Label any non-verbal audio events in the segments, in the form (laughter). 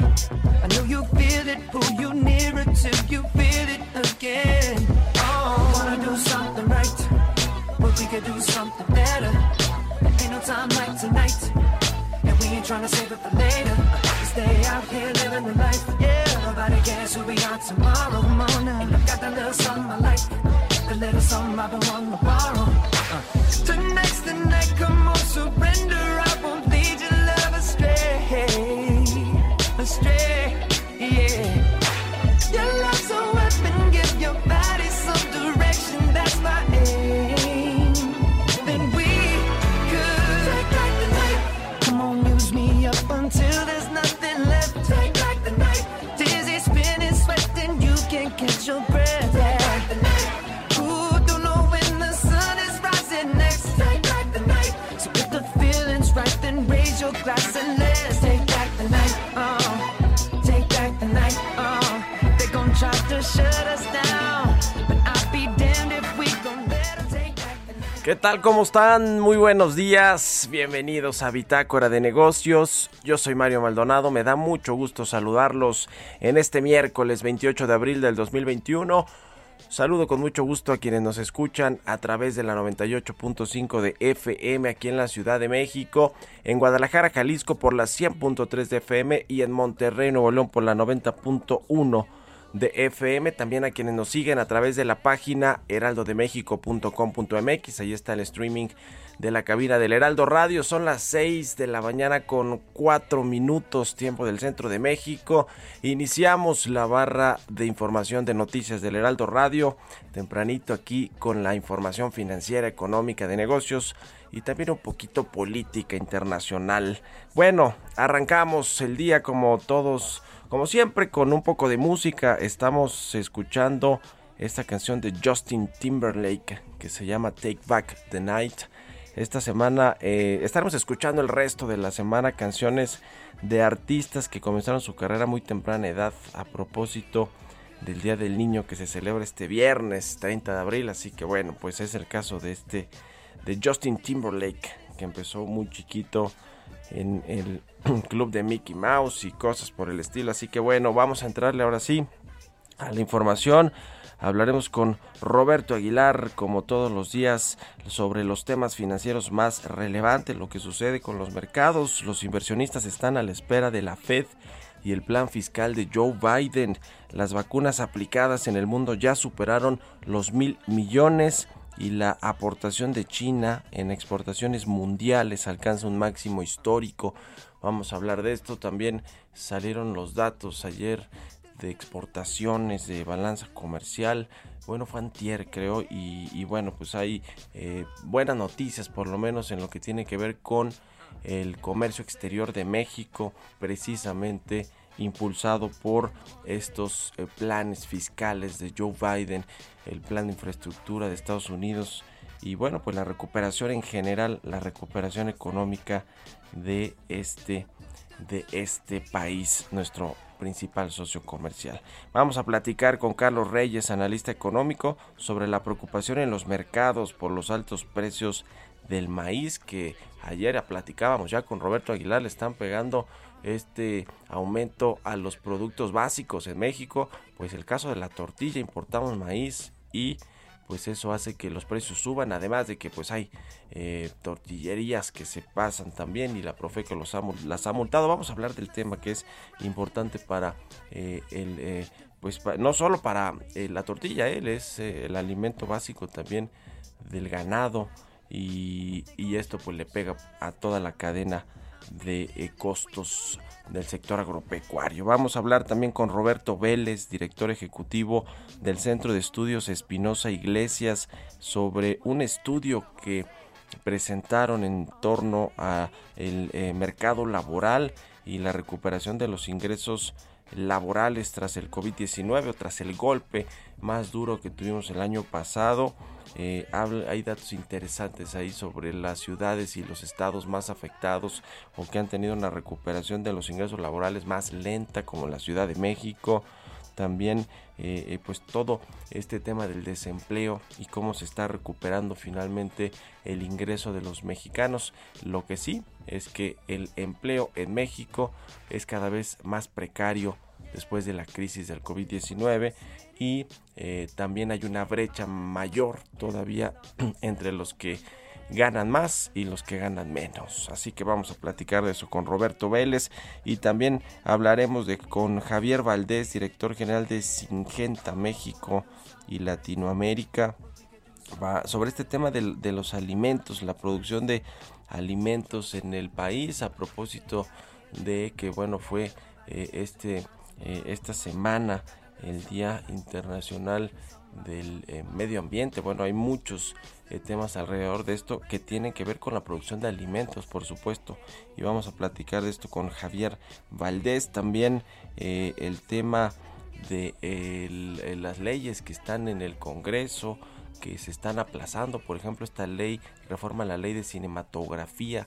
I know you feel it, pull you nearer till you feel it again. Oh, wanna do something right, but we could do something better. Ain't no time like tonight, and we ain't trying to save it for later. Stay out here living the life, yeah. Nobody cares who we are tomorrow morning. And got that little something I like, the little something I've been wanting to borrow. Uh, tonight's the night, come on, surrender. Astray, tal? ¿Cómo están? Muy buenos días. Bienvenidos a Bitácora de Negocios. Yo soy Mario Maldonado. Me da mucho gusto saludarlos en este miércoles 28 de abril del 2021. Saludo con mucho gusto a quienes nos escuchan a través de la 98.5 de FM aquí en la Ciudad de México, en Guadalajara, Jalisco por la 100.3 de FM y en Monterrey, Nuevo León por la 90.1 de FM, también a quienes nos siguen a través de la página heraldodemexico.com.mx, ahí está el streaming de la cabina del Heraldo Radio, son las 6 de la mañana con 4 minutos tiempo del centro de México, iniciamos la barra de información de noticias del Heraldo Radio, tempranito aquí con la información financiera, económica, de negocios y también un poquito política internacional. Bueno, arrancamos el día como todos como siempre, con un poco de música, estamos escuchando esta canción de Justin Timberlake que se llama Take Back the Night. Esta semana eh, estaremos escuchando el resto de la semana canciones de artistas que comenzaron su carrera muy temprana edad a propósito del Día del Niño que se celebra este viernes 30 de abril. Así que bueno, pues es el caso de este de Justin Timberlake que empezó muy chiquito en el (clears throat) club de Mickey Mouse y cosas por el estilo. Así que bueno, vamos a entrarle ahora sí a la información. Hablaremos con Roberto Aguilar, como todos los días, sobre los temas financieros más relevantes, lo que sucede con los mercados. Los inversionistas están a la espera de la Fed y el plan fiscal de Joe Biden. Las vacunas aplicadas en el mundo ya superaron los mil millones y la aportación de China en exportaciones mundiales alcanza un máximo histórico. Vamos a hablar de esto. También salieron los datos ayer de exportaciones, de balanza comercial. Bueno, fue antier creo y, bueno, pues hay eh, buenas noticias por lo menos en lo que tiene que ver con el comercio exterior de México, precisamente impulsado por estos eh, planes fiscales de Joe Biden, el plan de infraestructura de Estados Unidos y bueno, pues la recuperación en general, la recuperación económica de este de este país, nuestro principal socio comercial. Vamos a platicar con Carlos Reyes, analista económico, sobre la preocupación en los mercados por los altos precios del maíz que ayer platicábamos ya con Roberto Aguilar, le están pegando este aumento a los productos básicos en México, pues el caso de la tortilla, importamos maíz y pues eso hace que los precios suban, además de que pues hay eh, tortillerías que se pasan también y la Profeco los ha, las ha multado. Vamos a hablar del tema que es importante para eh, el... Eh, pues no solo para la tortilla, él es el alimento básico también del ganado y, y esto pues le pega a toda la cadena de eh, costos del sector agropecuario. Vamos a hablar también con Roberto Vélez, director ejecutivo del Centro de Estudios Espinosa Iglesias, sobre un estudio que presentaron en torno a el eh, mercado laboral y la recuperación de los ingresos laborales tras el COVID-19 o tras el golpe más duro que tuvimos el año pasado. Eh, hay datos interesantes ahí sobre las ciudades y los estados más afectados o que han tenido una recuperación de los ingresos laborales más lenta como la Ciudad de México, también eh, eh, pues todo este tema del desempleo y cómo se está recuperando finalmente el ingreso de los mexicanos. Lo que sí es que el empleo en México es cada vez más precario después de la crisis del COVID-19 y eh, también hay una brecha mayor todavía (clears throat) entre los que ganan más y los que ganan menos. Así que vamos a platicar de eso con Roberto Vélez y también hablaremos de con Javier Valdés, director general de Singenta México y Latinoamérica, sobre este tema de, los alimentos, la producción de alimentos en el país a propósito de que bueno fue eh, este eh, esta semana el Día Internacional del eh, Medio Ambiente. Bueno, hay muchos eh, temas alrededor de esto que tienen que ver con la producción de alimentos, por supuesto. Y vamos a platicar de esto con Javier Valdés. También eh, el tema de las leyes que están en el Congreso, que se están aplazando. Por ejemplo, esta ley reforma la ley de cinematografía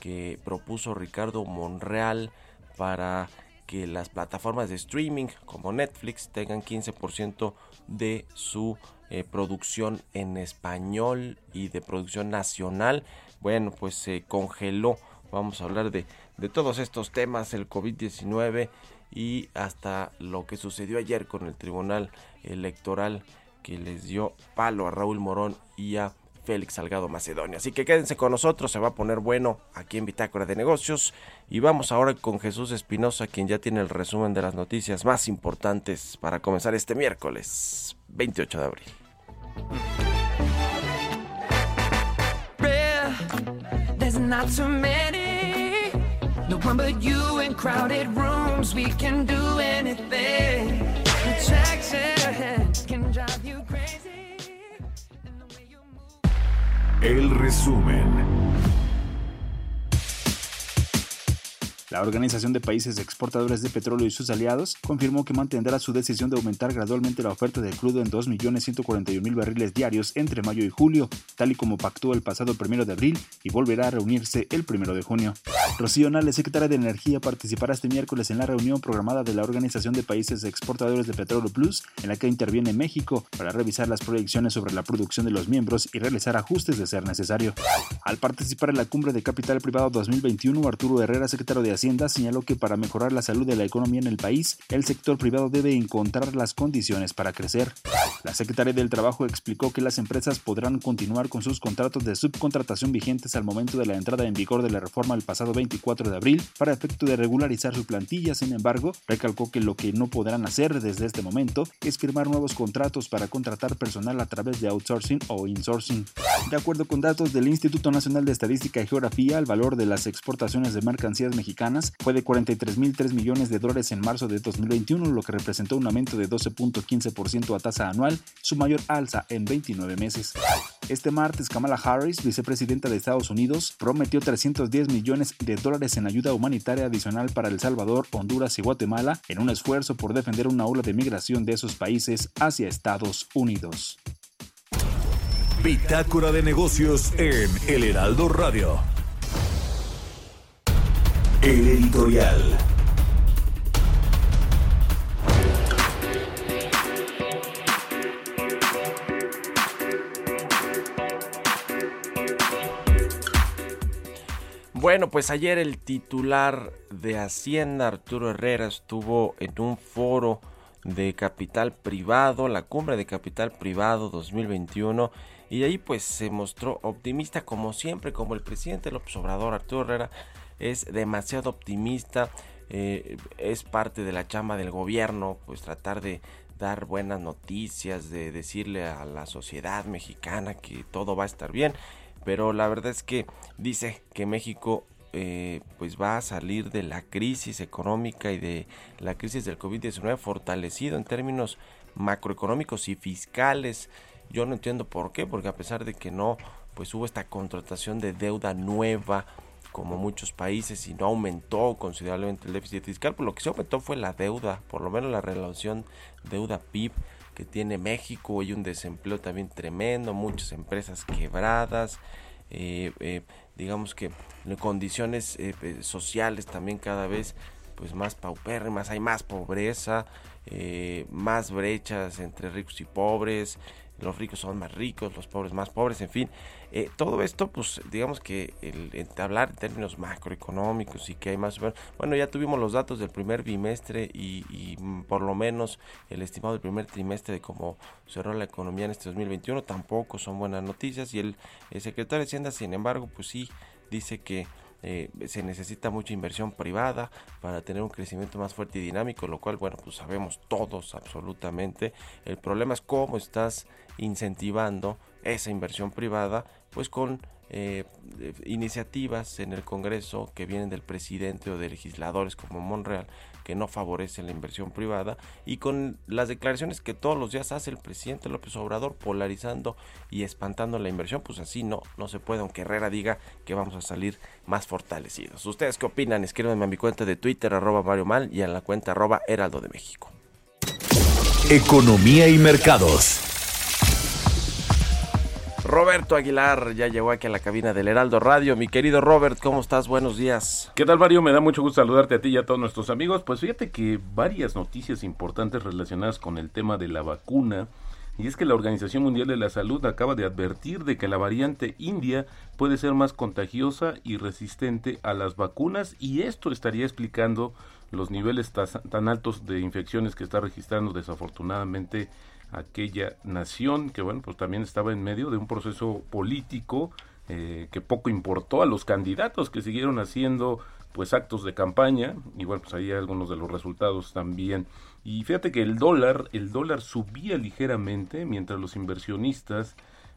que propuso Ricardo Monreal para que las plataformas de streaming como Netflix tengan 15% de su eh, producción en español y de producción nacional. Bueno, pues se congeló. Vamos a hablar de, de todos estos temas, el COVID-19 y hasta lo que sucedió ayer con el Tribunal Electoral que les dio palo a Raúl Morón y a Félix Salgado Macedonia. Así que quédense con nosotros, se va a poner bueno aquí en Bitácora de Negocios. Y vamos ahora con Jesús Espinosa, quien ya tiene el resumen de las noticias más importantes para comenzar este miércoles 28 de abril. El resumen. La Organización de Países Exportadores de Petróleo y sus aliados confirmó que mantendrá su decisión de aumentar gradualmente la oferta de crudo en 2.141.000 barriles diarios entre mayo y julio, tal y como pactó el pasado 1 de abril y volverá a reunirse el 1 de junio. Rocío Nale, secretaria de Energía, participará este miércoles en la reunión programada de la Organización de Países Exportadores de Petróleo Plus, en la que interviene México, para revisar las proyecciones sobre la producción de los miembros y realizar ajustes de ser necesario. Al participar en la cumbre de capital privado 2021, Arturo Herrera, secretario de Hacienda señaló que para mejorar la salud de la economía en el país, el sector privado debe encontrar las condiciones para crecer. La secretaria del Trabajo explicó que las empresas podrán continuar con sus contratos de subcontratación vigentes al momento de la entrada en vigor de la reforma el pasado 24 de abril para efecto de regularizar su plantilla. Sin embargo, recalcó que lo que no podrán hacer desde este momento es firmar nuevos contratos para contratar personal a través de outsourcing o insourcing. De acuerdo con datos del Instituto Nacional de Estadística y Geografía, el valor de las exportaciones de mercancías mexicanas fue de 43.003 millones de dólares en marzo de 2021, lo que representó un aumento de 12.15% a tasa anual, su mayor alza en 29 meses. Este martes, Kamala Harris, vicepresidenta de Estados Unidos, prometió 310 millones de dólares en ayuda humanitaria adicional para El Salvador, Honduras y Guatemala en un esfuerzo por defender una ola de migración de esos países hacia Estados Unidos. Bitácora de negocios en El Heraldo Radio. El editorial. Bueno, pues ayer el titular de Hacienda, Arturo Herrera, estuvo en un foro de capital privado, la cumbre de capital privado 2021, y ahí pues se mostró optimista como siempre, como el presidente López Obrador, Arturo Herrera, es demasiado optimista, eh, es parte de la chamba del gobierno, pues tratar de dar buenas noticias, de decirle a la sociedad mexicana que todo va a estar bien. pero la verdad es que dice que México eh, pues va a salir de la crisis económica y de la crisis del COVID-19 fortalecido en términos macroeconómicos y fiscales. Yo no entiendo por qué, porque a pesar de que no, pues hubo esta contratación de deuda nueva, como muchos países y no aumentó considerablemente el déficit fiscal, pues lo que se aumentó fue la deuda, por lo menos la relación deuda-PIB que tiene México, hay un desempleo también tremendo, muchas empresas quebradas, eh, eh, digamos que condiciones eh, sociales también cada vez pues más paupérrimas, hay más pobreza, más brechas entre ricos y pobres, los ricos son más ricos, los pobres más pobres, en fin, eh, todo esto, pues digamos que el, hablar en términos macroeconómicos y que hay más, bueno, ya tuvimos los datos del primer bimestre y, mm, por lo menos el estimado del primer trimestre de cómo cerró la economía en este 2021, tampoco son buenas noticias. Y el, el secretario de Hacienda, sin embargo, pues sí dice que eh, se necesita mucha inversión privada para tener un crecimiento más fuerte y dinámico, lo cual, bueno, pues sabemos todos absolutamente. El problema es cómo estás incentivando esa inversión privada, pues con eh, iniciativas en el Congreso que vienen del presidente o de legisladores como Monreal que no favorecen la inversión privada y con las declaraciones que todos los días hace el presidente López Obrador polarizando y espantando la inversión, pues así no, no se puede, aunque Herrera diga que vamos a salir más fortalecidos. ¿Ustedes qué opinan? Escríbanme a mi cuenta de Twitter, arroba Mario Mal, y a la cuenta arroba Heraldo de México. Economía y mercados. Roberto Aguilar ya llegó aquí a la cabina del Heraldo Radio. Mi querido Robert, ¿cómo estás? Buenos días. ¿Qué tal, Mario? Me da mucho gusto saludarte a ti y a todos nuestros amigos. Pues fíjate que varias noticias importantes relacionadas con el tema de la vacuna. Y es que la Organización Mundial de la Salud acaba de advertir de que la variante india puede ser más contagiosa y resistente a las vacunas y esto estaría explicando los niveles tan altos de infecciones que está registrando desafortunadamente aquella nación que bueno pues también estaba en medio de un proceso político eh, que poco importó a los candidatos que siguieron haciendo pues actos de campaña. Y bueno pues ahí algunos de los resultados también. Y fíjate que el dólar el dólar subía ligeramente mientras los inversionistas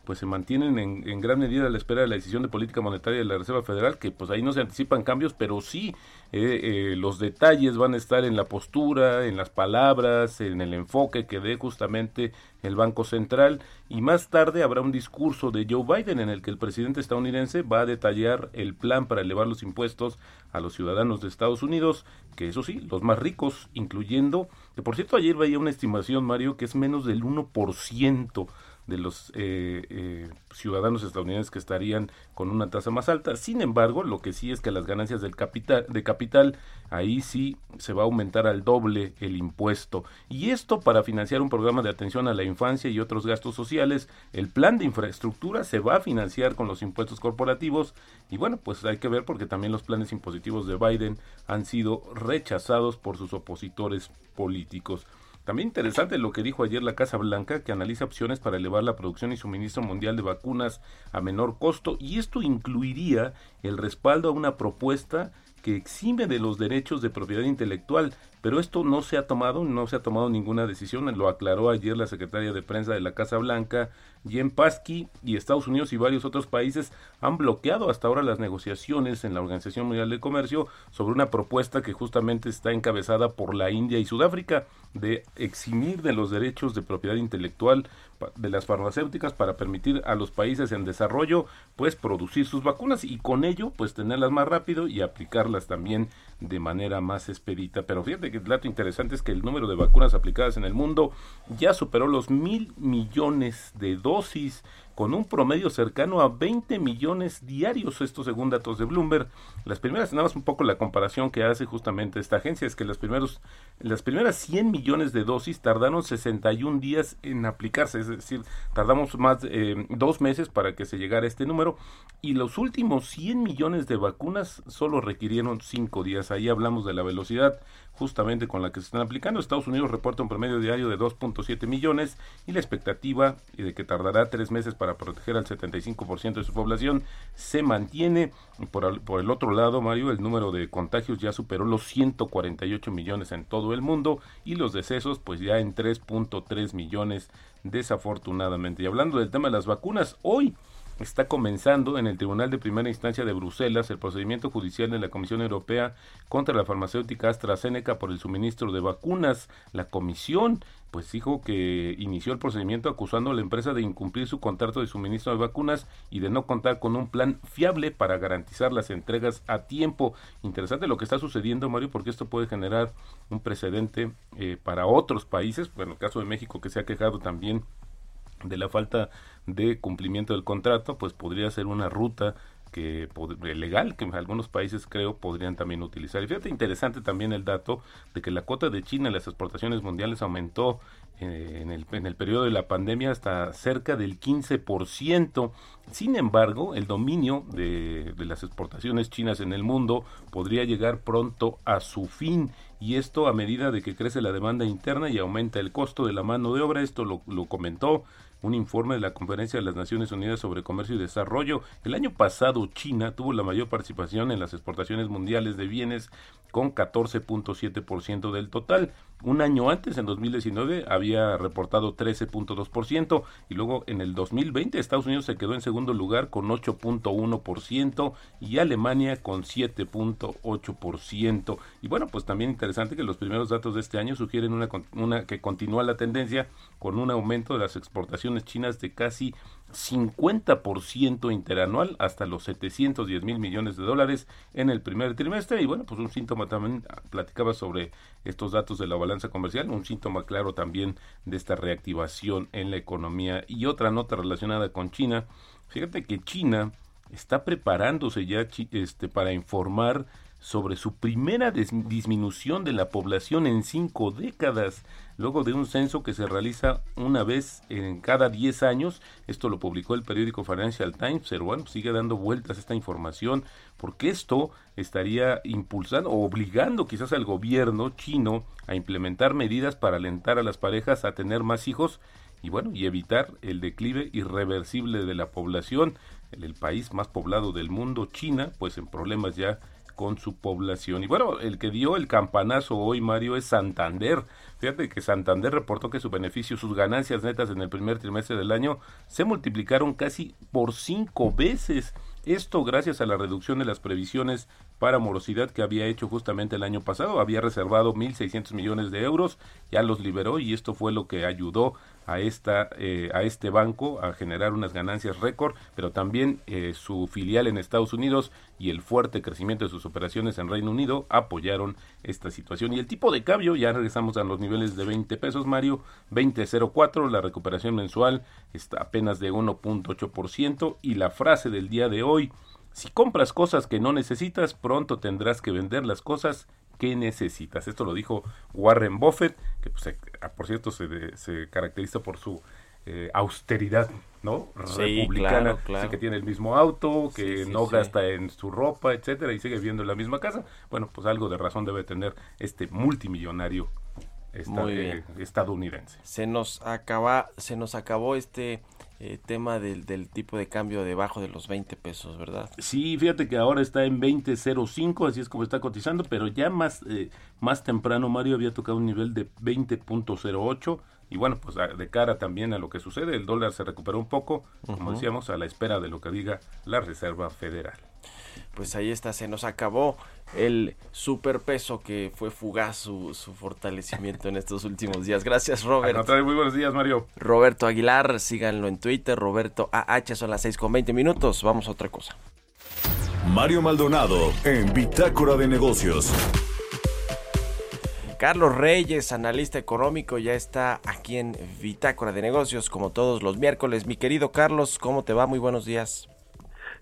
pues se mantienen en, gran medida a la espera de la decisión de política monetaria de la Reserva Federal, que pues ahí no se anticipan cambios, pero sí eh, eh, los detalles van a estar en la postura, en las palabras, en el enfoque que dé justamente el Banco Central. Y más tarde habrá un discurso de Joe Biden en el que el presidente estadounidense va a detallar el plan para elevar los impuestos a los ciudadanos de Estados Unidos, que eso sí, los más ricos, incluyendo, que por cierto ayer veía una estimación, Mario, que es menos del 1% de los eh, eh, ciudadanos estadounidenses que estarían con una tasa más alta. Sin embargo, lo que sí es que las ganancias del capital, de capital, ahí sí se va a aumentar al doble el impuesto. Y esto para financiar un programa de atención a la infancia y otros gastos sociales. El plan de infraestructura se va a financiar con los impuestos corporativos. Y bueno, pues hay que ver porque también los planes impositivos de Biden han sido rechazados por sus opositores políticos. También interesante lo que dijo ayer la Casa Blanca, que analiza opciones para elevar la producción y suministro mundial de vacunas a menor costo, y esto incluiría el respaldo a una propuesta que exime de los derechos de propiedad intelectual, pero esto no se ha tomado, no se ha tomado ninguna decisión, lo aclaró ayer la secretaria de prensa de la Casa Blanca, Jen Psaki, y Estados Unidos y varios otros países han bloqueado hasta ahora las negociaciones en la Organización Mundial de Comercio sobre una propuesta que justamente está encabezada por la India y Sudáfrica de eximir de los derechos de propiedad intelectual de las farmacéuticas para permitir a los países en desarrollo pues producir sus vacunas y con ello pues tenerlas más rápido y aplicarlas también de manera más expedita. Pero fíjate el dato interesante es que el número de vacunas aplicadas en el mundo ya superó los mil millones de dosis con un promedio cercano a 20 millones diarios, esto según datos de Bloomberg. Las primeras, nada más un poco la comparación que hace justamente esta agencia, es que las, primeros, las primeras 100 millones de dosis tardaron 61 días en aplicarse, es decir, tardamos más de eh, dos meses para que se llegara a este número, y los últimos 100 millones de vacunas solo requirieron 5 días. Ahí hablamos de la velocidad justamente con la que se están aplicando. Estados Unidos reporta un promedio diario de 2.7 millones y la expectativa de que tardará tres meses para proteger al 75% de su población se mantiene. Por, por el otro lado, Mario, el número de contagios ya superó los 148 millones en todo el mundo y los decesos pues ya en 3.3 millones desafortunadamente. Y hablando del tema de las vacunas, hoy está comenzando en el Tribunal de Primera Instancia de Bruselas el procedimiento judicial de la Comisión Europea contra la farmacéutica AstraZeneca por el suministro de vacunas. La comisión pues dijo que inició el procedimiento acusando a la empresa de incumplir su contrato de suministro de vacunas y de no contar con un plan fiable para garantizar las entregas a tiempo. Interesante lo que está sucediendo, Mario, porque esto puede generar un precedente eh, para otros países, bueno, el caso de México que se ha quejado también de la falta de cumplimiento del contrato, pues podría ser una ruta que legal que algunos países creo podrían también utilizar. Fíjate interesante también el dato de que la cuota de China en las exportaciones mundiales aumentó eh, en, el, en el periodo de la pandemia hasta cerca del 15%. Sin embargo, el dominio de, las exportaciones chinas en el mundo podría llegar pronto a su fin y esto a medida de que crece la demanda interna y aumenta el costo de la mano de obra. Esto lo comentó un informe de la Conferencia de las Naciones Unidas sobre Comercio y Desarrollo. El año pasado China tuvo la mayor participación en las exportaciones mundiales de bienes con 14.7% del total. Un año antes, en 2019, había reportado 13.2% y luego en el 2020 Estados Unidos se quedó en segundo lugar con 8.1% y Alemania con 7.8%. Y bueno, pues también interesante que los primeros datos de este año sugieren una, una que continúa la tendencia con un aumento de las exportaciones chinas de casi 50% interanual hasta los 710 mil millones de dólares en el primer trimestre. Y bueno, pues un síntoma también, platicaba sobre estos datos de la balanza comercial, un síntoma claro también de esta reactivación en la economía. Y otra nota relacionada con China, fíjate que China está preparándose ya este, para informar sobre su primera disminución de la población en cinco décadas, luego de un censo que se realiza una vez en cada diez años. Esto lo publicó el periódico Financial Times, pero bueno, sigue dando vueltas esta información, porque esto estaría impulsando o obligando quizás al gobierno chino a implementar medidas para alentar a las parejas a tener más hijos y bueno, y evitar el declive irreversible de la población. El país más poblado del mundo, China, pues en problemas ya con su población. Y bueno, el que dio el campanazo hoy, Mario, es Santander. Fíjate que Santander reportó que su beneficio, sus ganancias netas en el primer trimestre del año se multiplicaron casi por cinco veces. Esto gracias a la reducción de las previsiones para morosidad que había hecho justamente el año pasado. Había reservado 1.600 millones de euros, ya los liberó y esto fue lo que ayudó a, esta, eh, a este banco a generar unas ganancias récord, pero también eh, su filial en Estados Unidos y el fuerte crecimiento de sus operaciones en Reino Unido apoyaron esta situación. Y el tipo de cambio, ya regresamos a los niveles de 20 pesos, Mario, 20.04, la recuperación mensual está apenas de 1.8% y la frase del día de hoy, si compras cosas que no necesitas, pronto tendrás que vender las cosas que necesitas. Esto lo dijo Warren Buffett, que pues, por cierto se, se caracteriza por su eh, austeridad, ¿no? Republicana, que tiene el mismo auto, que no gasta en su ropa, etcétera, y sigue viviendo en la misma casa. Bueno, pues algo de razón debe tener este multimillonario eh, estadounidense. Se nos acaba, se nos acabó este eh, tema del, del, tipo de cambio debajo de los 20 pesos, ¿verdad? Sí, fíjate que ahora está en 20.05, así es como está cotizando, pero ya más, eh, más temprano Mario había tocado un nivel de 20.08 y bueno, pues de cara también a lo que sucede, el dólar se recuperó un poco, como decíamos, a la espera de lo que diga la Reserva Federal pues ahí está, se nos acabó el superpeso que fue fugaz su, fortalecimiento en estos últimos días. Gracias, Robert. muy buenos días, Mario. Roberto Aguilar, síganlo en Twitter, Roberto AH, son las 6 con 20 minutos. Vamos a otra cosa. Mario Maldonado en Bitácora de Negocios. Carlos Reyes, analista económico, ya está aquí en Bitácora de Negocios, como todos los miércoles. Mi querido Carlos, ¿cómo te va? Muy buenos días.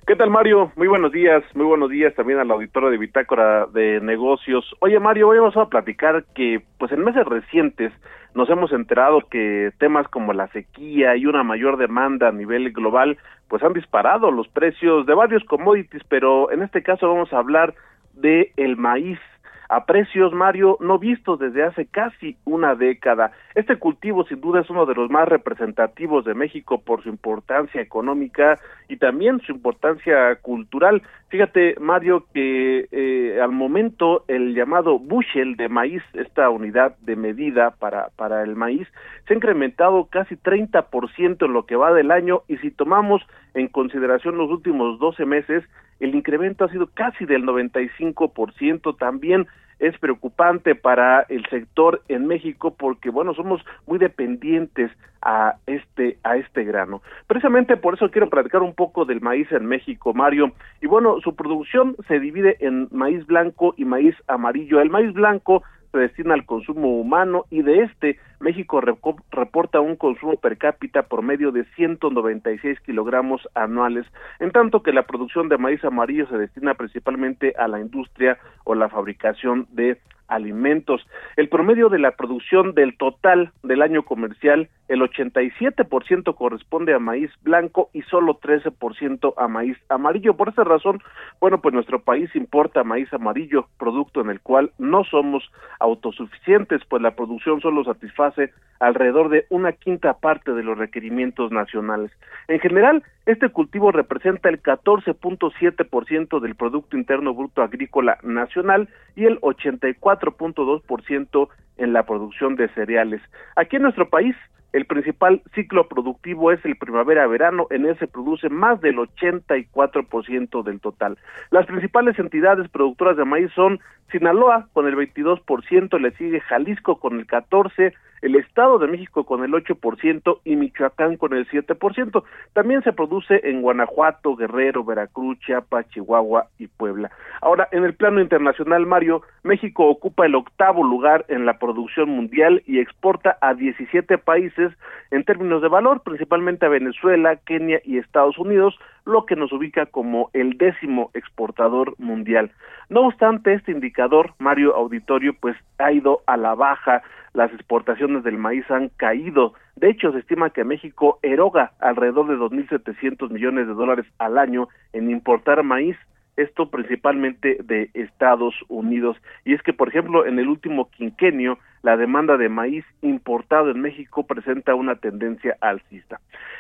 ¿Qué tal, Mario? Muy buenos días, muy buenos días también al auditorio de Bitácora de Negocios. Oye, Mario, hoy vamos a platicar que, pues en meses recientes, nos hemos enterado que temas como la sequía y una mayor demanda a nivel global, pues han disparado los precios de varios commodities, pero en este caso vamos a hablar de el maíz. A precios, Mario, no vistos desde hace casi una década. Este cultivo sin duda es uno de los más representativos de México por su importancia económica y también su importancia cultural. Fíjate, Mario, que eh, al momento el llamado bushel de maíz, esta unidad de medida para, para el maíz, se ha incrementado casi 30% en lo que va del año y si tomamos en consideración los últimos 12 meses, el incremento ha sido casi del 95%. También es preocupante para el sector en México porque bueno somos muy dependientes a este a este grano. Precisamente por eso quiero platicar un poco del maíz en México Mario. Y bueno su producción se divide en maíz blanco y maíz amarillo. El maíz blanco se destina al consumo humano y de este México reporta un consumo per cápita por medio de 196 kilogramos anuales, en tanto que la producción de maíz amarillo se destina principalmente a la industria o la fabricación de alimentos. El promedio de la producción del total del año comercial, el 87% corresponde a maíz blanco y solo 13% a maíz amarillo. Por esa razón, bueno, pues nuestro país importa maíz amarillo, producto en el cual no somos autosuficientes, pues la producción solo satisface alrededor de una quinta parte de los requerimientos nacionales. En general, este cultivo representa el 14.7% del Producto Interno Bruto Agrícola Nacional y el 84.2% en la producción de cereales. Aquí en nuestro país, el principal ciclo productivo es el primavera-verano, en él se produce más del 84% del total. Las principales entidades productoras de maíz son Sinaloa con el 22%, le sigue Jalisco con el 14%, el Estado de México con el 8% y Michoacán con el 7%. También se produce en Guanajuato, Guerrero, Veracruz, Chiapas, Chihuahua y Puebla. Ahora, en el plano internacional, Mario, México ocupa el octavo lugar en la producción mundial y exporta a 17 países en términos de valor, principalmente a Venezuela, Kenia y Estados Unidos, lo que nos ubica como el décimo exportador mundial. No obstante, este indicador, Mario Auditorio, pues ha ido a la baja, las exportaciones del maíz han caído. De hecho, se estima que México eroga alrededor de 2.700 millones de dólares al año en importar maíz esto principalmente de Estados Unidos. Y es que, por ejemplo, en el último quinquenio, la demanda de maíz importado en México presenta una tendencia alcista.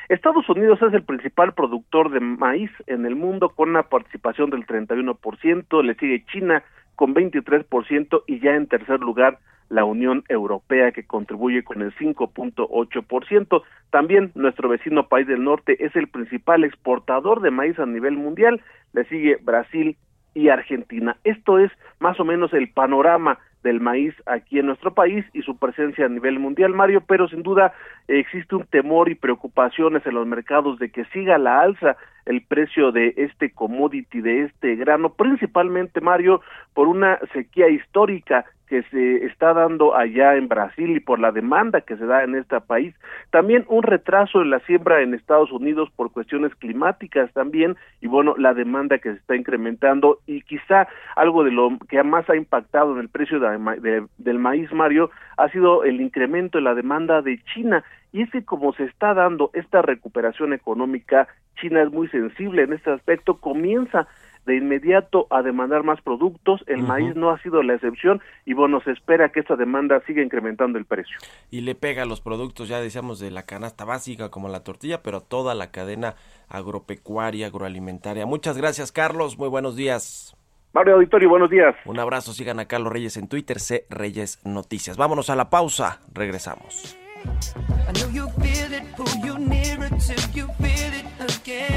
Estados Unidos es el principal productor de maíz en el mundo con una participación del 31%, le sigue China con 23% y ya en tercer lugar la Unión Europea que contribuye con el 5.8%. También nuestro vecino país del norte es el principal exportador de maíz a nivel mundial, le sigue Brasil y Argentina. Esto es más o menos el panorama del maíz aquí en nuestro país y su presencia a nivel mundial, Mario, pero sin duda existe un temor y preocupaciones en los mercados de que siga la alza el precio de este commodity, de este grano, principalmente, Mario, por una sequía histórica que se está dando allá en Brasil y por la demanda que se da en este país. También un retraso en la siembra en Estados Unidos por cuestiones climáticas también y bueno, la demanda que se está incrementando y quizá algo de lo que más ha impactado en el precio del maíz, Mario, ha sido el incremento en la demanda de China y es que como se está dando esta recuperación económica, China es muy sensible en este aspecto, comienza de inmediato a demandar más productos, el maíz no ha sido la excepción y bueno, se espera que esta demanda siga incrementando el precio. Y le pega a los productos, ya decíamos, de la canasta básica como la tortilla, pero toda la cadena agropecuaria, agroalimentaria. Muchas gracias, Carlos, muy buenos días. Mario Auditorio, buenos días. Un abrazo, sigan a Carlos Reyes en Twitter, C Reyes Noticias. Vámonos a la pausa, regresamos. I know you feel it, pull you nearer till you feel it again.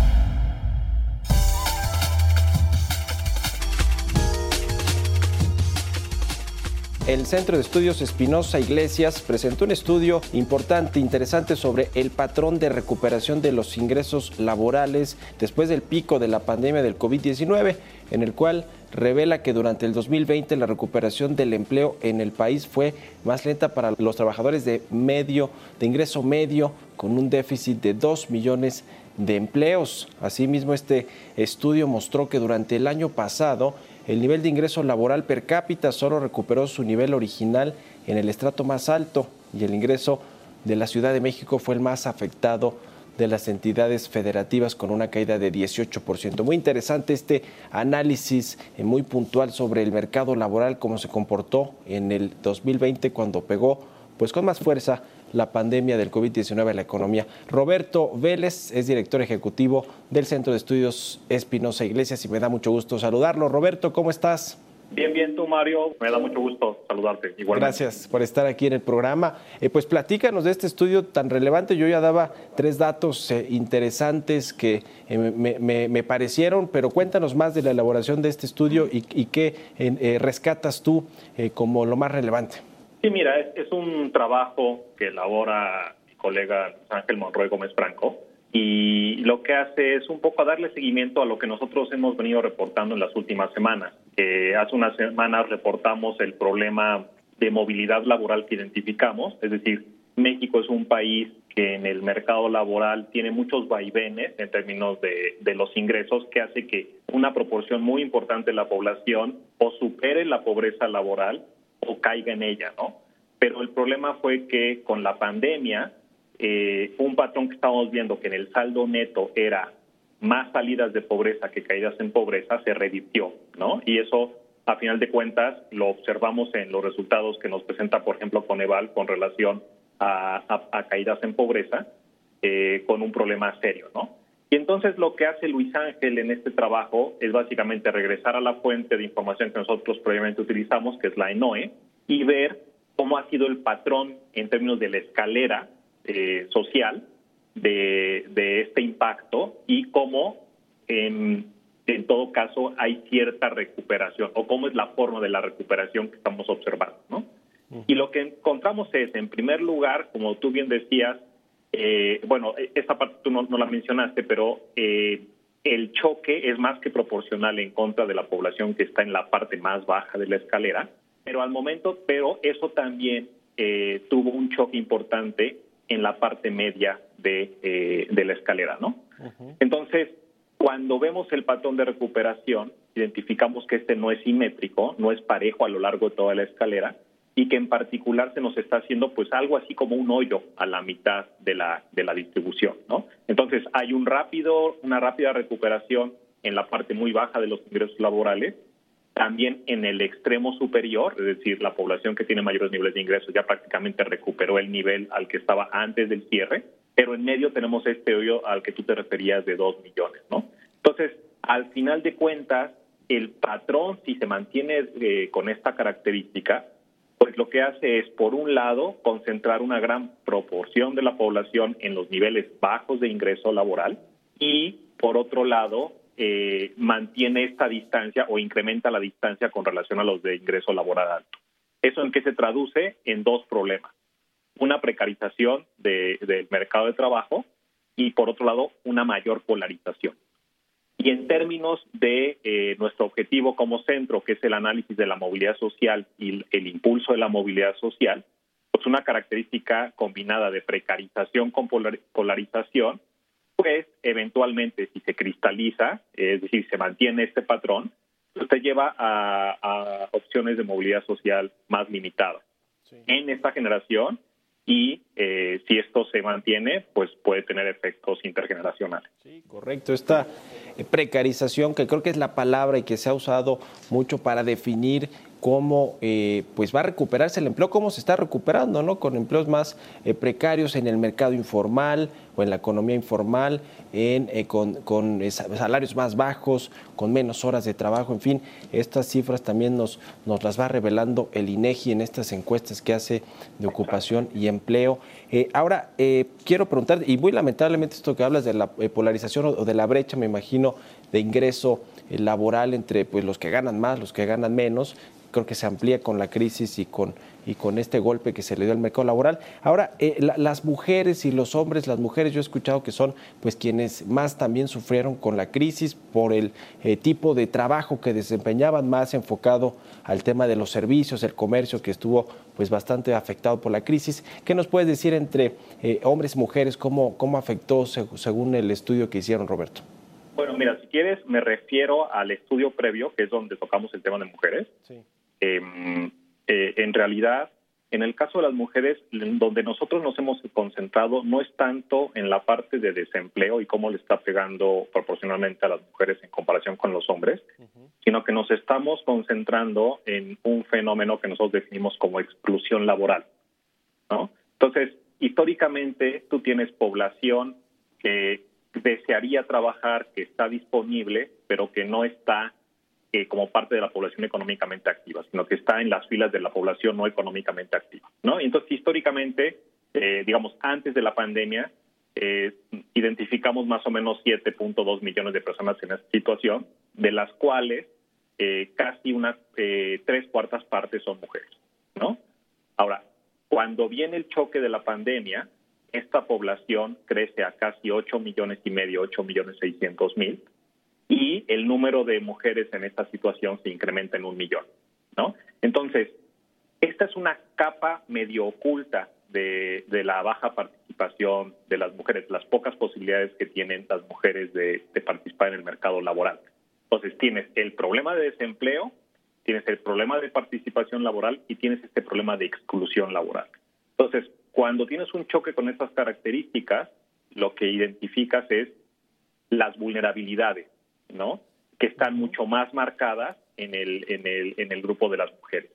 El Centro de Estudios Espinosa Iglesias presentó un estudio importante, interesante sobre el patrón de recuperación de los ingresos laborales después del pico de la pandemia del COVID-19, en el cual revela que durante el 2020 la recuperación del empleo en el país fue más lenta para los trabajadores de medio, de ingreso medio, con un déficit de 2 millones de empleos. Asimismo, este estudio mostró que durante el año pasado el nivel de ingreso laboral per cápita solo recuperó su nivel original en el estrato más alto y el ingreso de la Ciudad de México fue el más afectado de las entidades federativas con una caída de 18%. Muy interesante este análisis eh, muy puntual sobre el mercado laboral, cómo se comportó en el 2020 cuando pegó pues con más fuerza la pandemia del COVID-19 a la economía. Roberto Vélez es director ejecutivo del Centro de Estudios Espinosa Iglesias y me da mucho gusto saludarlo. Roberto, ¿cómo estás? Bien, bien, tú Mario, me da mucho gusto saludarte. Igualmente. Gracias por estar aquí en el programa. Eh, pues platícanos de este estudio tan relevante. Yo ya daba tres datos eh, interesantes que eh, me, me- me parecieron, pero cuéntanos más de la elaboración de este estudio y, y qué eh, rescatas tú como lo más relevante. Sí, mira, es, es un trabajo que elabora mi colega Ángel Monroy Gómez Franco y lo que hace es un poco darle seguimiento a lo que nosotros hemos venido reportando en las últimas semanas. Eh, hace unas semanas reportamos el problema de movilidad laboral que identificamos, es decir, México es un país que en el mercado laboral tiene muchos vaivenes en términos de, de los ingresos, que hace que una proporción muy importante de la población o supere la pobreza laboral o caiga en ella, ¿no? Pero el problema fue que con la pandemia, eh, un patrón que estábamos viendo que en el saldo neto era más salidas de pobreza que caídas en pobreza, se revirtió, ¿no? Y eso, a final de cuentas, lo observamos en los resultados que nos presenta, por ejemplo, Coneval con relación a, caídas en pobreza, eh, con un problema serio, ¿no? Y entonces lo que hace Luis Ángel en este trabajo es básicamente regresar a la fuente de información que nosotros previamente utilizamos, que es la ENOE, y ver cómo ha sido el patrón en términos de la escalera eh, social de, de este impacto y cómo en, en todo caso hay cierta recuperación o cómo es la forma de la recuperación que estamos observando, ¿no? Y lo que encontramos es, en primer lugar, como tú bien decías, eh, bueno, esta parte tú no, no la mencionaste, pero eh, el choque es más que proporcional en contra de la población que está en la parte más baja de la escalera, pero al momento, pero eso también eh, tuvo un choque importante en la parte media de, eh, de la escalera, ¿no? Entonces, cuando vemos el patrón de recuperación, identificamos que este no es simétrico, no es parejo a lo largo de toda la escalera y que en particular se nos está haciendo pues algo así como un hoyo a la mitad de la, de la distribución, ¿no? Entonces, hay un rápido, una rápida recuperación en la parte muy baja de los ingresos laborales, también en el extremo superior, es decir, la población que tiene mayores niveles de ingresos ya prácticamente recuperó el nivel al que estaba antes del cierre, pero en medio tenemos este hoyo al que tú te referías de dos millones, ¿no? Entonces, al final de cuentas, el patrón, si se mantiene eh, con esta característica, pues lo que hace es, por un lado, concentrar una gran proporción de la población en los niveles bajos de ingreso laboral y, por otro lado, eh, mantiene esta distancia o incrementa la distancia con relación a los de ingreso laboral alto. ¿Eso en qué se traduce? En dos problemas. Una precarización de- del mercado de trabajo y, por otro lado, una mayor polarización. Y en términos de eh, nuestro objetivo como centro, que es el análisis de la movilidad social y el, impulso de la movilidad social, pues una característica combinada de precarización con polar- polarización, pues eventualmente si se cristaliza, es decir, se mantiene este patrón, pues te lleva a, a opciones de movilidad social más limitadas. En esta generación y eh, si esto se mantiene, pues puede tener efectos intergeneracionales. Correcto, esta eh, precarización que creo que es la palabra y que se ha usado mucho para definir cómo eh, pues va a recuperarse el empleo, cómo se está recuperando, ¿no? Con empleos más eh, precarios en el mercado informal en la economía informal, eh, con, eh, sa- salarios más bajos, con menos horas de trabajo, en fin, estas cifras también nos, las va revelando el INEGI en estas encuestas que hace de ocupación y empleo. Eh, ahora, eh, quiero preguntar, y muy lamentablemente esto que hablas de la polarización o, de la brecha, me imagino, de ingreso laboral entre pues, los que ganan más, los que ganan menos, creo que se amplía con la crisis y con y con este golpe que se le dio al mercado laboral. Ahora, eh, la- las mujeres y los hombres, las mujeres yo he escuchado que son pues quienes más también sufrieron con la crisis por el eh, tipo de trabajo que desempeñaban, más enfocado al tema de los servicios, el comercio que estuvo pues bastante afectado por la crisis. ¿Qué nos puedes decir entre eh, hombres y mujeres? ¿Cómo, cómo afectó seg- según el estudio que hicieron, Roberto? Bueno, mira, si quieres, me refiero al estudio previo, que es donde tocamos el tema de mujeres. Eh, eh, en realidad, en el caso de las mujeres, donde nosotros nos hemos concentrado no es tanto en la parte de desempleo y cómo le está pegando proporcionalmente a las mujeres en comparación con los hombres, sino que nos estamos concentrando en un fenómeno que nosotros definimos como exclusión laboral. ¿no? Entonces, históricamente tú tienes población que desearía trabajar, que está disponible, pero que no está eh, como parte de la población económicamente activa, sino que está en las filas de la población no económicamente activa, ¿no? Y entonces, históricamente, eh, digamos, antes de la pandemia, eh, identificamos más o menos 7.2 millones de personas en esta situación, de las cuales eh, casi unas eh, tres cuartas partes son mujeres, ¿no? Ahora, cuando viene el choque de la pandemia, esta población crece a casi 8 millones y medio, 8 millones 600 mil, y el número de mujeres en esta situación se incrementa en un millón, ¿no? Entonces, esta es una capa medio oculta de, de la baja participación de las mujeres, las pocas posibilidades que tienen las mujeres de, de participar en el mercado laboral. Entonces, tienes el problema de desempleo, tienes el problema de participación laboral y tienes este problema de exclusión laboral. Entonces, cuando tienes un choque con estas características, lo que identificas es las vulnerabilidades, ¿no? Que están mucho más marcadas en el, en el, en el grupo de las mujeres.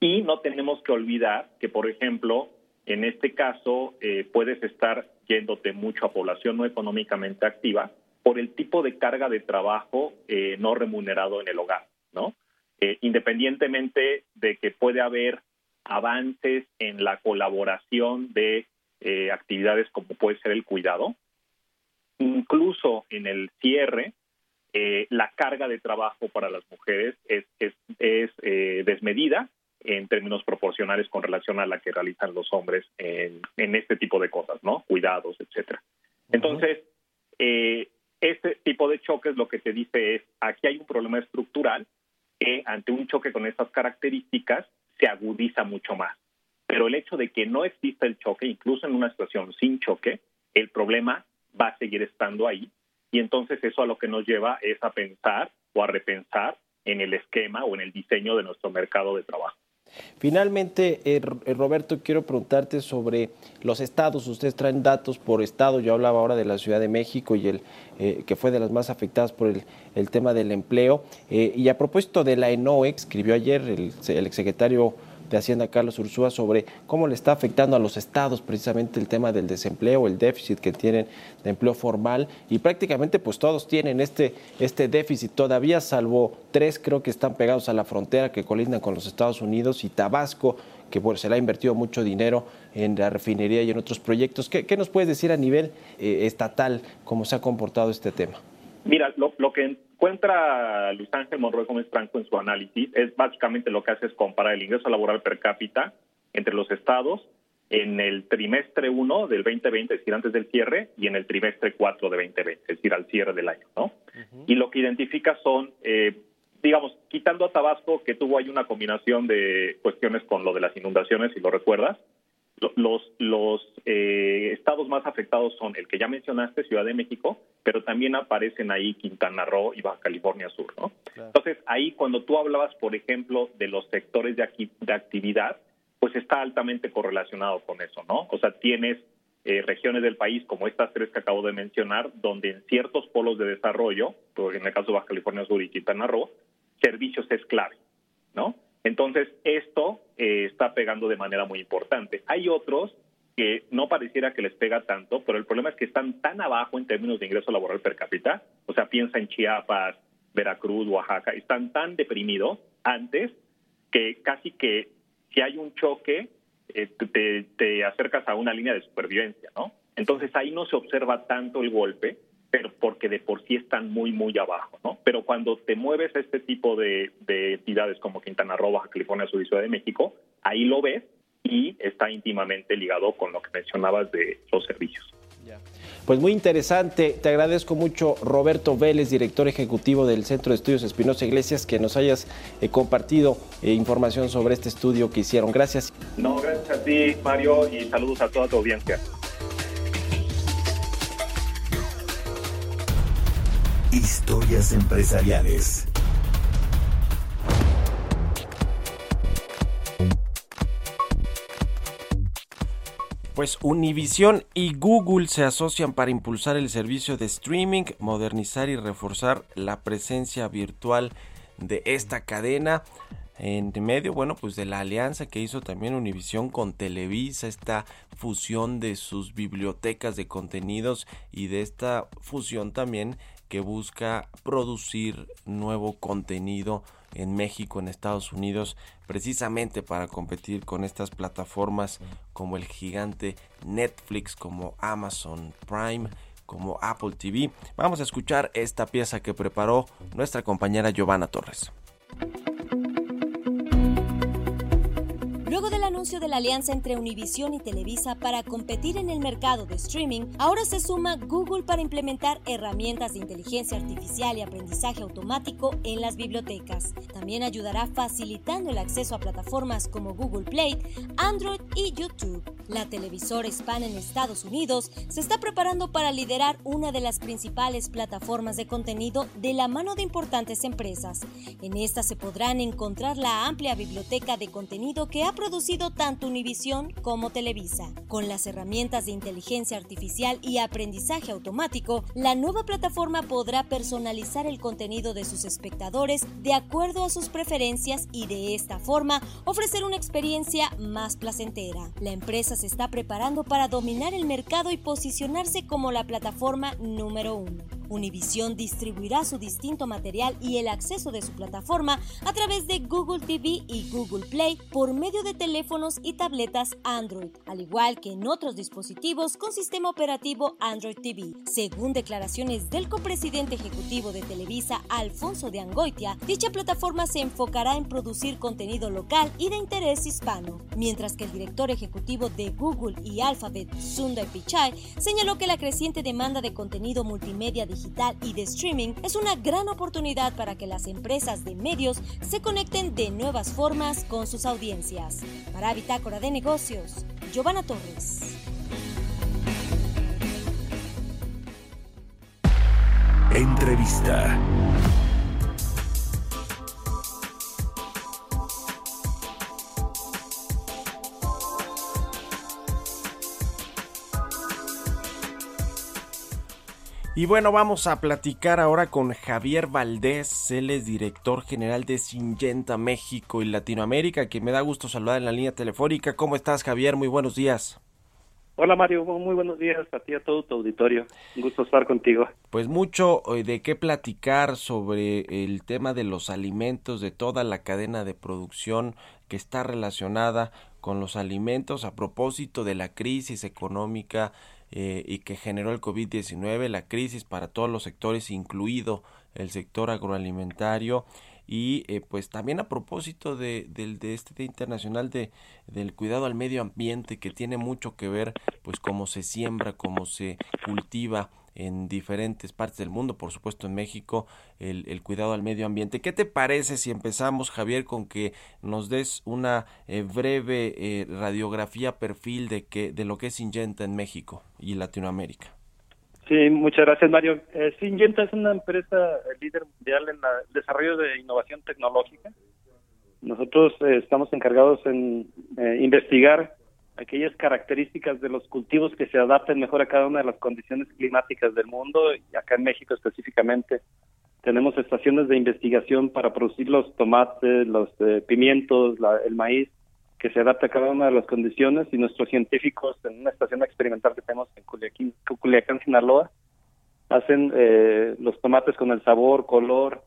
Y no tenemos que olvidar que, por ejemplo, en este caso eh, puedes estar yéndote mucho a población no económicamente activa por el tipo de carga de trabajo eh, no remunerado en el hogar, ¿no? Eh, independientemente de que puede haber avances en la colaboración de eh, actividades como puede ser el cuidado, incluso en el cierre, eh, la carga de trabajo para las mujeres es, es, es eh, desmedida en términos proporcionales con relación a la que realizan los hombres en, en este tipo de cosas, ¿no? Cuidados, etcétera. Entonces, eh, este tipo de choques lo que te dice es, aquí hay un problema estructural que ante un choque con estas características se agudiza mucho más. Pero el hecho de que no exista el choque, incluso en una situación sin choque, el problema va a seguir estando ahí. Y entonces eso a lo que nos lleva es a pensar o a repensar en el esquema o en el diseño de nuestro mercado de trabajo. Finalmente, eh, eh, Roberto, quiero preguntarte sobre los estados. Ustedes traen datos por estado. Yo hablaba ahora de la Ciudad de México y el eh, que fue de las más afectadas por el, el tema del empleo. Eh, y a propósito de la ENOE, escribió ayer el, el exsecretario de Hacienda, Carlos Ursúa, sobre cómo le está afectando a los estados precisamente el tema del desempleo, el déficit que tienen de empleo formal. Y prácticamente pues todos tienen este, este déficit todavía, salvo tres creo que están pegados a la frontera que colindan con los Estados Unidos y Tabasco, que bueno, se le ha invertido mucho dinero en la refinería y en otros proyectos. ¿Qué, nos puedes decir a nivel eh, estatal cómo se ha comportado este tema? Mira, lo, lo que encuentra Luis Ángel Monroy Gómez Franco en su análisis es básicamente lo que hace es comparar el ingreso laboral per cápita entre los estados en el trimestre 1 del 2020, es decir, antes del cierre, y en el trimestre 4 de 2020, es decir, al cierre del año, ¿no? Y lo que identifica son, eh, digamos, quitando a Tabasco, que tuvo ahí una combinación de cuestiones con lo de las inundaciones, si lo recuerdas, los, los eh, estados más afectados son el que ya mencionaste, Ciudad de México, pero también aparecen ahí Quintana Roo y Baja California Sur, ¿no? Entonces, ahí cuando tú hablabas, por ejemplo, de los sectores de, aquí, de actividad, pues está altamente correlacionado con eso, ¿no? O sea, tienes eh, regiones del país como estas tres que acabo de mencionar, donde en ciertos polos de desarrollo, en el caso de Baja California Sur y Quintana Roo, servicios es clave, ¿no? Entonces, esto eh, está pegando de manera muy importante. Hay otros que no pareciera que les pega tanto, pero el problema es que están tan abajo en términos de ingreso laboral per cápita, o sea, piensa en Chiapas, Veracruz, Oaxaca, están tan deprimidos antes que casi que si hay un choque, eh, te, te acercas a una línea de supervivencia, ¿no? Entonces ahí no se observa tanto el golpe, pero porque de por sí están muy, muy abajo, ¿no? Pero cuando te mueves a este tipo de, de entidades como Quintana Roo, Baja California Sur y Ciudad de México, ahí lo ves y está íntimamente ligado con lo que mencionabas de los servicios. Pues muy interesante, te agradezco mucho Roberto Vélez, director ejecutivo del Centro de Estudios Espinosa Iglesias, que nos hayas eh, compartido eh, información sobre este estudio que hicieron. Gracias. No, gracias a ti, Mario, y saludos a toda tu audiencia. Historias empresariales. Pues Univision y Google se asocian para impulsar el servicio de streaming, modernizar y reforzar la presencia virtual de esta cadena. En medio, bueno, pues de la alianza que hizo también Univision con Televisa, esta fusión de sus bibliotecas de contenidos y de esta fusión también que busca producir nuevo contenido en México, en Estados Unidos, precisamente para competir con estas plataformas como el gigante Netflix, como Amazon Prime, como Apple TV. Vamos a escuchar esta pieza que preparó nuestra compañera Giovanna Torres. Luego del anuncio de la alianza entre Univision y Televisa para competir en el mercado de streaming, ahora se suma Google para implementar herramientas de inteligencia artificial y aprendizaje automático en las bibliotecas. También ayudará facilitando el acceso a plataformas como Google Play, Android y YouTube. La televisora hispana en Estados Unidos se está preparando para liderar una de las principales plataformas de contenido de la mano de importantes empresas. En esta se podrán encontrar la amplia biblioteca de contenido que ha producido tanto Univision como Televisa. Con las herramientas de inteligencia artificial y aprendizaje automático, la nueva plataforma podrá personalizar el contenido de sus espectadores de acuerdo a sus preferencias y de esta forma ofrecer una experiencia más placentera. La empresa se está preparando para dominar el mercado y posicionarse como la plataforma número uno. Univision distribuirá su distinto material y el acceso de su plataforma a través de Google TV y Google Play por medio de teléfonos y tabletas Android, al igual que en otros dispositivos con sistema operativo Android TV. Según declaraciones del copresidente ejecutivo de Televisa, Alfonso de Angoitia, dicha plataforma se enfocará en producir contenido local y de interés hispano, mientras que el director ejecutivo de Google y Alphabet, Sundar Pichai, señaló que la creciente demanda de contenido multimedia digital y de streaming es una gran oportunidad para que las empresas de medios se conecten de nuevas formas con sus audiencias. Para Bitácora de Negocios, Giovanna Torres. Entrevista. Y bueno, vamos a platicar ahora con Javier Valdés, él es director general de Syngenta México y Latinoamérica, que me da gusto saludar en la línea telefónica. ¿Cómo estás, Javier? Muy buenos días. Hola Mario, muy buenos días a ti y a todo tu auditorio. Un gusto estar contigo. Pues mucho eh, de qué platicar sobre el tema de los alimentos, de toda la cadena de producción que está relacionada con los alimentos a propósito de la crisis económica eh, y que generó el COVID-19, la crisis para todos los sectores, incluido el sector agroalimentario. Y eh, pues también a propósito de, del de este Día Internacional de, del cuidado al medio ambiente que tiene mucho que ver pues cómo se siembra, cómo se cultiva en diferentes partes del mundo, por supuesto en México, el, el, cuidado al medio ambiente. ¿Qué te parece si empezamos, Javier, con que nos des una eh, breve eh, radiografía, perfil de, que, de lo que es Syngenta en México y Latinoamérica? Sí, muchas gracias, Mario. Eh, es una empresa líder mundial en el desarrollo de innovación tecnológica. Nosotros eh, estamos encargados en eh, investigar aquellas características de los cultivos que se adapten mejor a cada una de las condiciones climáticas del mundo. Y acá en México específicamente tenemos estaciones de investigación para producir los tomates, los eh, pimientos, la, el maíz que se adapta a cada una de las condiciones. Y nuestros científicos en una estación experimental que tenemos en Culiacán, Culiacán Sinaloa hacen eh, los tomates con el sabor, color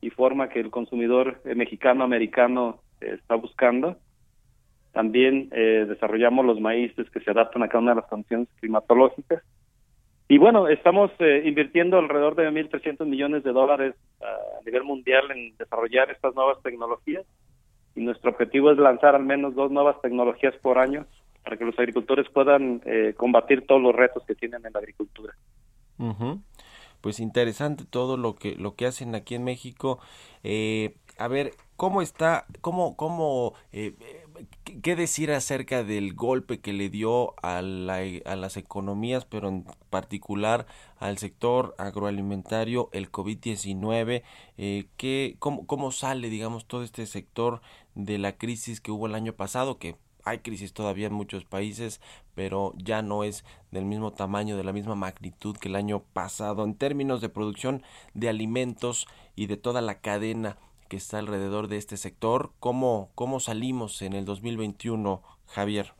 y forma que el consumidor eh, mexicano americano eh, está buscando también eh, desarrollamos los maíces que se adaptan a cada una de las condiciones climatológicas. Y bueno, estamos eh, invirtiendo alrededor de 1.300 millones de dólares a nivel mundial en desarrollar estas nuevas tecnologías. y nuestro objetivo es lanzar al menos dos nuevas tecnologías por año para que los agricultores puedan eh, combatir todos los retos que tienen en la agricultura. Ujú. Pues interesante todo lo que lo que hacen aquí en México. Eh, a ver, ¿cómo está, cómo, cómo, eh, qué- decir acerca del golpe que le dio a, la- a las economías, pero en particular al sector agroalimentario, el COVID-19? Eh, ¿qué, cómo, ¿Cómo sale, digamos, todo este sector de la crisis que hubo el año pasado, que hay crisis todavía en muchos países, pero ya no es del mismo tamaño, de la misma magnitud que el año pasado en términos de producción de alimentos y de toda la cadena que está alrededor de este sector. ¿Cómo, cómo salimos en el 2021, Javier?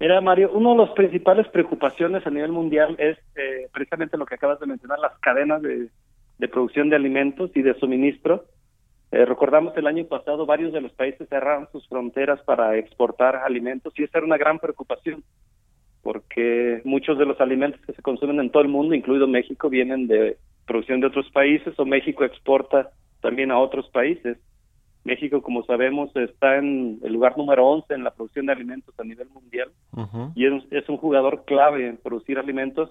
Mira, Mario, una de las principales preocupaciones a nivel mundial es eh, precisamente lo que acabas de mencionar, las cadenas de, producción de alimentos y de suministro. Eh, recordamos el año pasado varios de los países cerraron sus fronteras para exportar alimentos y esa era una gran preocupación porque muchos de los alimentos que se consumen en todo el mundo, incluido México, vienen de producción de otros países o México exporta también a otros países. México, como sabemos, está en el lugar número 11 en la producción de alimentos a nivel mundial y es, es un jugador clave en producir alimentos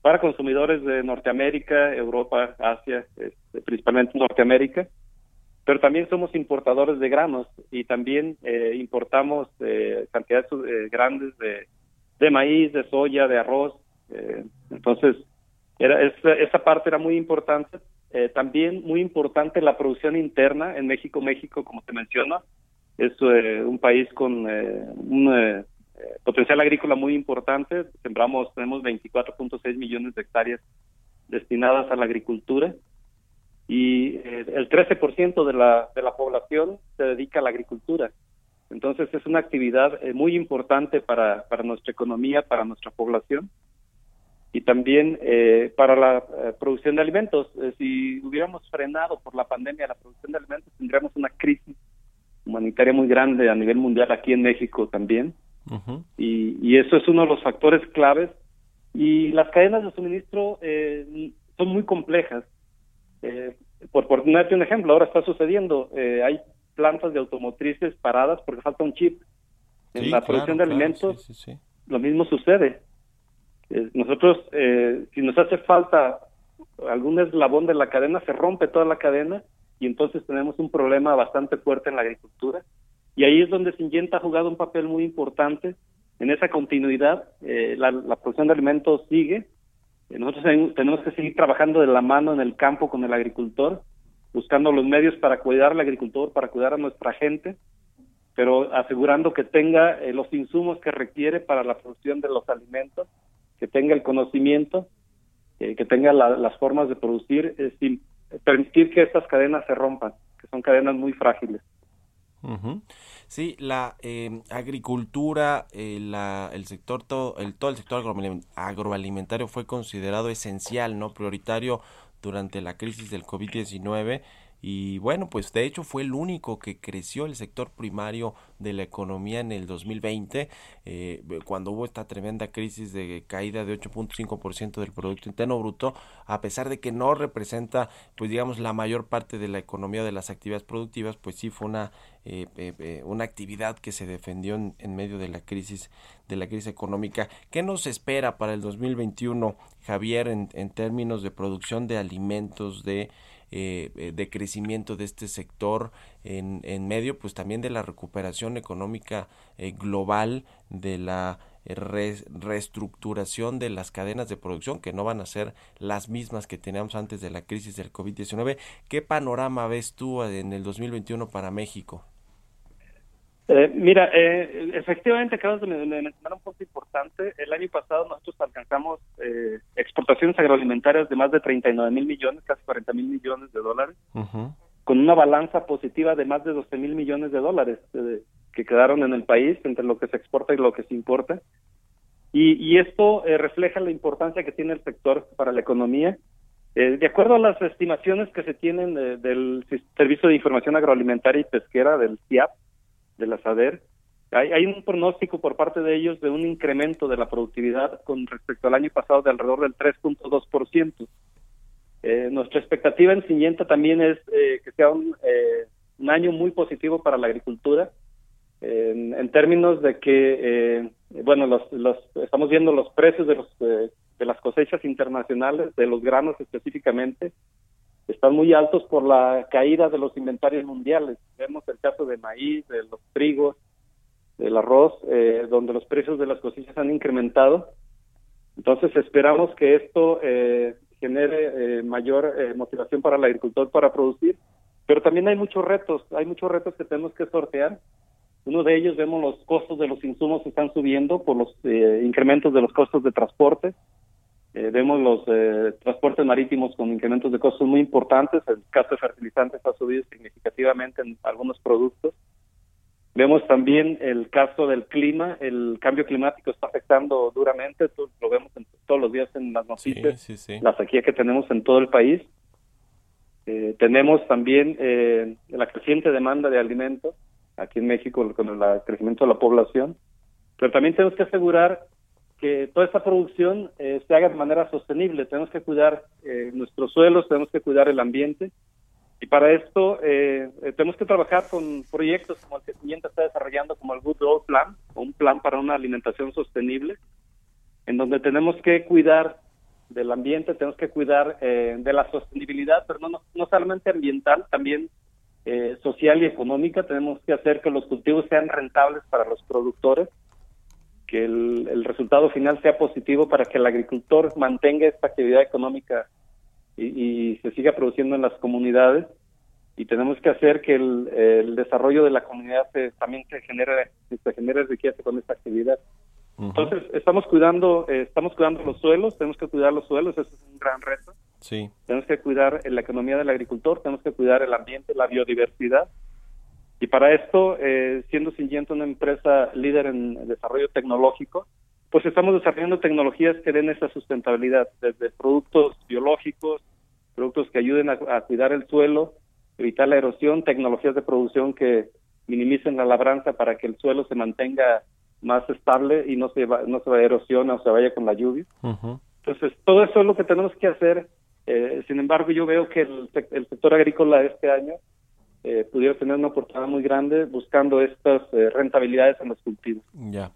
para consumidores de Norteamérica, Europa, Asia, este, principalmente Norteamérica, pero también somos importadores de granos y también eh, importamos eh, cantidades eh, grandes de, de maíz, de soya, de arroz. eh, entonces, era, esa, esa parte era muy importante. Eh, también muy importante la producción interna en México. México, como te menciona, es eh, un país con eh, un eh, eh, potencial agrícola muy importante. Sembramos, tenemos 24.6 millones de hectáreas destinadas a la agricultura y eh, el 13% de la, de la población se dedica a la agricultura. Entonces es una actividad muy importante para, para nuestra economía, para nuestra población y también eh, para la eh, producción de alimentos. Eh, si hubiéramos frenado por la pandemia la producción de alimentos, tendríamos una crisis humanitaria muy grande a nivel mundial aquí en México también. Y, y eso es uno de los factores claves. Y las cadenas de suministro eh, son muy complejas. Por ponerte un ejemplo, ahora está sucediendo, hay plantas de automotrices paradas porque falta un chip. En Sí, la claro, producción de alimentos sí, sí, sí. lo mismo sucede. Eh, nosotros, eh, si nos hace falta algún eslabón de la cadena, se rompe toda la cadena y entonces tenemos un problema bastante fuerte en la agricultura. Y ahí es donde Syngenta ha jugado un papel muy importante en esa continuidad. eh, la, la producción de alimentos sigue. Eh, nosotros ten- tenemos que seguir trabajando de la mano en el campo con el agricultor, buscando los medios para cuidar al agricultor, para cuidar a nuestra gente, pero asegurando que tenga eh, los insumos que requiere para la producción de los alimentos, que tenga el conocimiento, que tenga la- las formas de producir, eh, sin permitir que estas cadenas se rompan, que son cadenas muy frágiles. Ujú. Sí, la eh, agricultura, eh, la, el sector, todo el, todo el sector agroalim- agroalimentario fue considerado esencial, ¿no? Prioritario durante la crisis del COVID-19 y bueno, pues de hecho fue el único que creció el sector primario de la economía en el 2020, eh, cuando hubo esta tremenda crisis de caída de 8.5% del Producto Interno Bruto, a pesar de que no representa, pues digamos, la mayor parte de la economía de las actividades productivas, pues sí fue una, eh, eh, eh, una actividad que se defendió en, en medio de la crisis de la crisis económica. ¿Qué nos espera para el 2021, Javier, en, en términos de producción de alimentos, de eh, eh, de crecimiento de este sector en, en medio pues también de la recuperación económica eh, global de la re- reestructuración de las cadenas de producción que no van a ser las mismas que teníamos antes de la crisis del COVID-19. ¿Qué panorama ves tú en el 2021 para México? Eh, mira, eh, efectivamente acabas de men- de mencionar un punto importante. El año pasado nosotros alcanzamos eh, exportaciones agroalimentarias de más de 39 mil millones, casi 40 mil millones de dólares, con una balanza positiva de más de 12 mil millones de dólares eh, que quedaron en el país entre lo que se exporta y lo que se importa. Y, y esto eh, refleja la importancia que tiene el sector para la economía. Eh, de acuerdo a las estimaciones que se tienen eh, del Servicio de Información Agroalimentaria y Pesquera, del CIAP, de la SADER, hay, un pronóstico por parte de ellos de un incremento de la productividad con respecto al año pasado de alrededor del 3.2%. Eh, nuestra expectativa en Singenta también es eh, que sea un, eh, un año muy positivo para la agricultura, en, términos de que, eh, bueno, los, estamos viendo los precios de, los, de las cosechas internacionales, de los granos específicamente, están muy altos por la caída de los inventarios mundiales. Vemos el caso de maíz, de los trigos, del arroz, eh, donde los precios de las cosechas han incrementado. Entonces esperamos que esto eh, genere eh, mayor eh, motivación para el agricultor para producir, pero también hay muchos retos, hay muchos retos que tenemos que sortear. Uno de ellos vemos los costos de los insumos que están subiendo por los eh, incrementos de los costos de transporte. Eh, vemos los eh, transportes marítimos con incrementos de costos muy importantes. El caso de fertilizantes ha subido significativamente en algunos productos. Vemos también el caso del clima. El cambio climático está afectando duramente. Tú- Lo vemos en- todos los días en las noticias. sí, sí. La sequía que tenemos en todo el país. Eh, tenemos también eh, la creciente demanda de alimentos aquí en México con el crecimiento de la población. Pero también tenemos que asegurar que toda esta producción eh, se haga de manera sostenible. Tenemos que cuidar eh, nuestros suelos, tenemos que cuidar el ambiente. Y para esto eh, eh, tenemos que trabajar con proyectos como el que Simienta está desarrollando, como el Good Road Plan, o un plan para una alimentación sostenible, en donde tenemos que cuidar del ambiente, tenemos que cuidar eh, de la sostenibilidad, pero no, no, solamente ambiental, también social y económica. Tenemos que hacer que los cultivos sean rentables para los productores, que el, el resultado final sea positivo para que el agricultor mantenga esta actividad económica y, y se siga produciendo en las comunidades. Y tenemos que hacer que el, el desarrollo de la comunidad se- también se genere, se genere riqueza con esta actividad. Entonces, estamos cuidando, eh, estamos cuidando los suelos, tenemos que cuidar los suelos, eso es un gran reto. Sí. Tenemos que cuidar la economía del agricultor, tenemos que cuidar el ambiente, la biodiversidad. Y para esto, eh, siendo Syngenta una empresa líder en desarrollo tecnológico, pues estamos desarrollando tecnologías que den esa sustentabilidad, desde productos biológicos, productos que ayuden a, a cuidar el suelo, evitar la erosión, tecnologías de producción que minimicen la labranza para que el suelo se mantenga más estable y no se va, no se vaya a erosión o se vaya con la lluvia. Entonces, todo eso es lo que tenemos que hacer. Eh, sin embargo, yo veo que el, el sector agrícola este año eh, pudiera tener una oportunidad muy grande buscando estas eh, rentabilidades en los cultivos. Ya.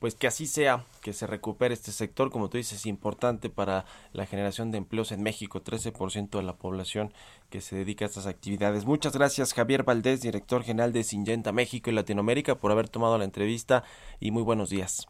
Pues que así sea, que se recupere este sector, como tú dices, importante para la generación de empleos en México, 13% de la población que se dedica a estas actividades. Muchas gracias Javier Valdés, director general de Syngenta México y Latinoamérica, por haber tomado la entrevista y muy buenos días.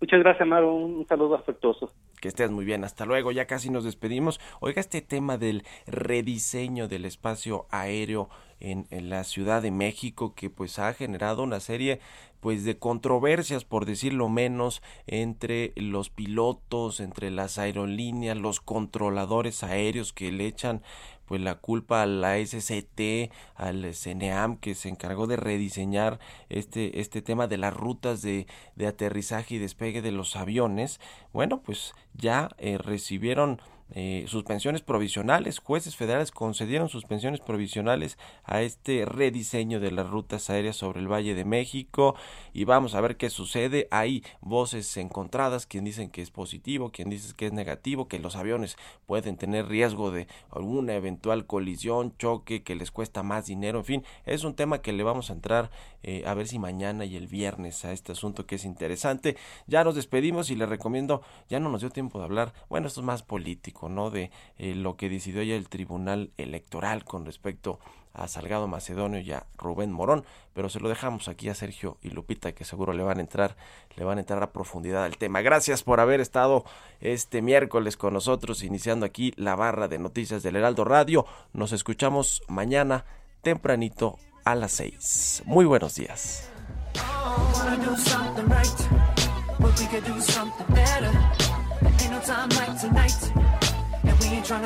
Muchas gracias, Maro. Un saludo afectuoso. Que estés muy bien, hasta luego, ya casi nos despedimos. Oiga, este tema del rediseño del espacio aéreo en, la Ciudad de México que pues ha generado una serie pues de controversias por decirlo menos entre los pilotos, entre las aerolíneas, los controladores aéreos que le echan pues la culpa a la SCT, al CNEAM que se encargó de rediseñar este, este tema de las rutas de, de aterrizaje y despegue de los aviones. Bueno, pues ya eh, recibieron eh, suspensiones provisionales. Jueces federales concedieron suspensiones provisionales a este rediseño de las rutas aéreas sobre el Valle de México y vamos a ver qué sucede. Hay voces encontradas, quien dicen que es positivo, quien dice que es negativo, que los aviones pueden tener riesgo de alguna eventual colisión, choque, que les cuesta más dinero, en fin, es un tema que le vamos a entrar eh, a ver si mañana y el viernes a este asunto que es interesante. Ya nos despedimos y le recomiendo, ya no nos dio tiempo de hablar, bueno, esto es más político, ¿no? De eh, lo que decidió ya el Tribunal Electoral con respecto a Salgado Macedonio y a Rubén Morón, pero se lo dejamos aquí a Sergio y Lupita que seguro le van a entrar, le van a entrar a profundidad al tema. Gracias por haber estado este miércoles con nosotros iniciando aquí la barra de noticias del Heraldo Radio. Nos escuchamos mañana tempranito a las 6. Muy buenos días.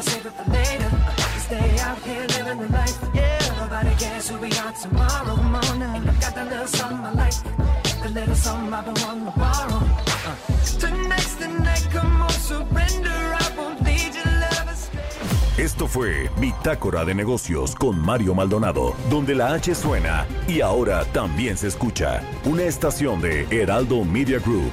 To save it for later. Stay out here living the life, yeah. Nobody cares who we are tomorrow. Now. And I got that little something I like, the little something I've been wanting to borrow. Uh. Tonight's the night, come on, surrender. I won't lead you, love. Esto fue Bitácora de Negocios con Mario Maldonado, donde la H suena y ahora también se escucha. Una estación de Heraldo Media Group.